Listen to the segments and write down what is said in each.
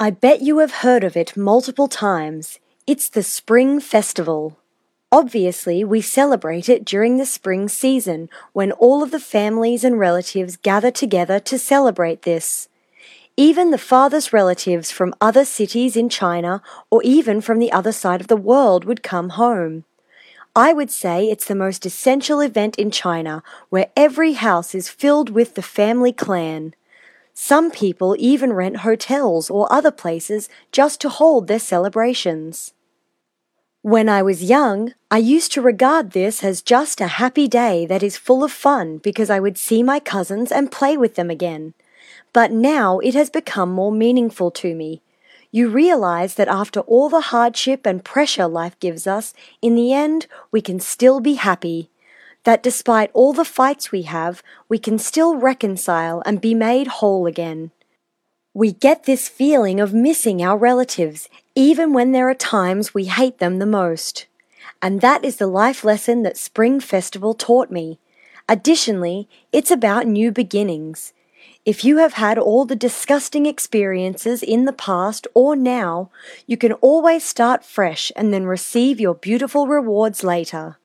I bet you have heard of it multiple times. It's the Spring Festival. Obviously, we celebrate it during the spring season when all of the families and relatives gather together to celebrate this. Even the farthest relatives from other cities in China or even from the other side of the world would come home. I would say it's the most essential event in China where every house is filled with the family clan. Some people even rent hotels or other places just to hold their celebrations. When I was young, I used to regard this as just a happy day that is full of fun because I would see my cousins and play with them again. But now it has become more meaningful to me you realize that after all the hardship and pressure life gives us, in the end, we can still be happy. That despite all the fights we have, we can still reconcile and be made whole again. We get this feeling of missing our relatives, even when there are times we hate them the most. And that is the life lesson that Spring Festival taught me. Additionally, it's about new beginnings. If you have had all the disgusting experiences in the past or now, you can always start fresh and then receive your beautiful rewards later.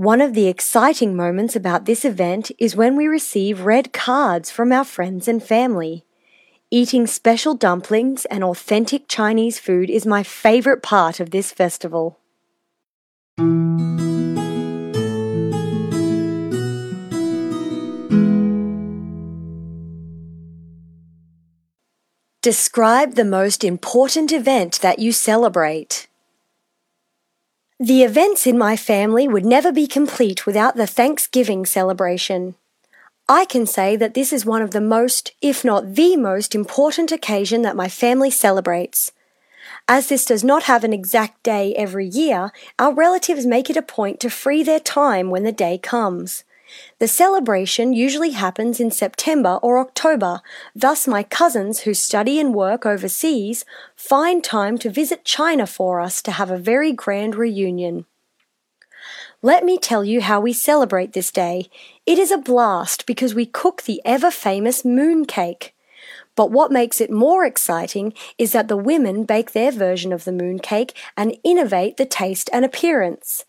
One of the exciting moments about this event is when we receive red cards from our friends and family. Eating special dumplings and authentic Chinese food is my favorite part of this festival. Describe the most important event that you celebrate. The events in my family would never be complete without the Thanksgiving celebration. I can say that this is one of the most, if not the most important occasion that my family celebrates. As this does not have an exact day every year, our relatives make it a point to free their time when the day comes. The celebration usually happens in September or October, thus, my cousins who study and work overseas find time to visit China for us to have a very grand reunion. Let me tell you how we celebrate this day. It is a blast because we cook the ever famous moon cake. But what makes it more exciting is that the women bake their version of the moon cake and innovate the taste and appearance.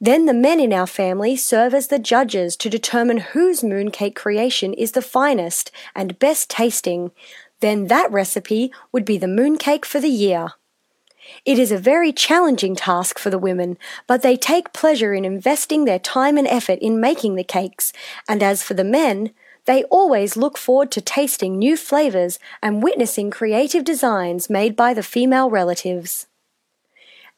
Then the men in our family serve as the judges to determine whose mooncake creation is the finest and best tasting. Then that recipe would be the mooncake for the year. It is a very challenging task for the women, but they take pleasure in investing their time and effort in making the cakes, and as for the men, they always look forward to tasting new flavors and witnessing creative designs made by the female relatives.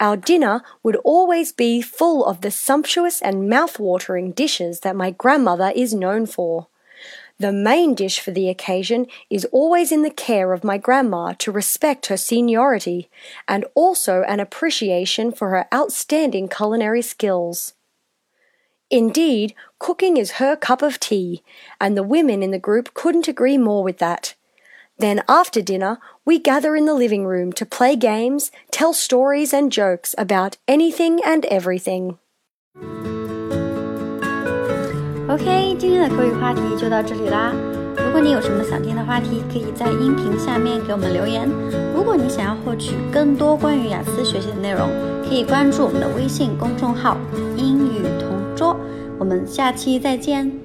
Our dinner would always be full of the sumptuous and mouth-watering dishes that my grandmother is known for. The main dish for the occasion is always in the care of my grandma to respect her seniority and also an appreciation for her outstanding culinary skills. Indeed, cooking is her cup of tea, and the women in the group couldn't agree more with that. Then, after dinner, we gather in the living room to play games, tell stories and jokes about anything and everything. OK，今天的口语话题就到这里啦。如果你有什么想听的话题，可以在音频下面给我们留言。如果你想要获取更多关于雅思学习的内容，可以关注我们的微信公众号“英语同桌”。我们下期再见。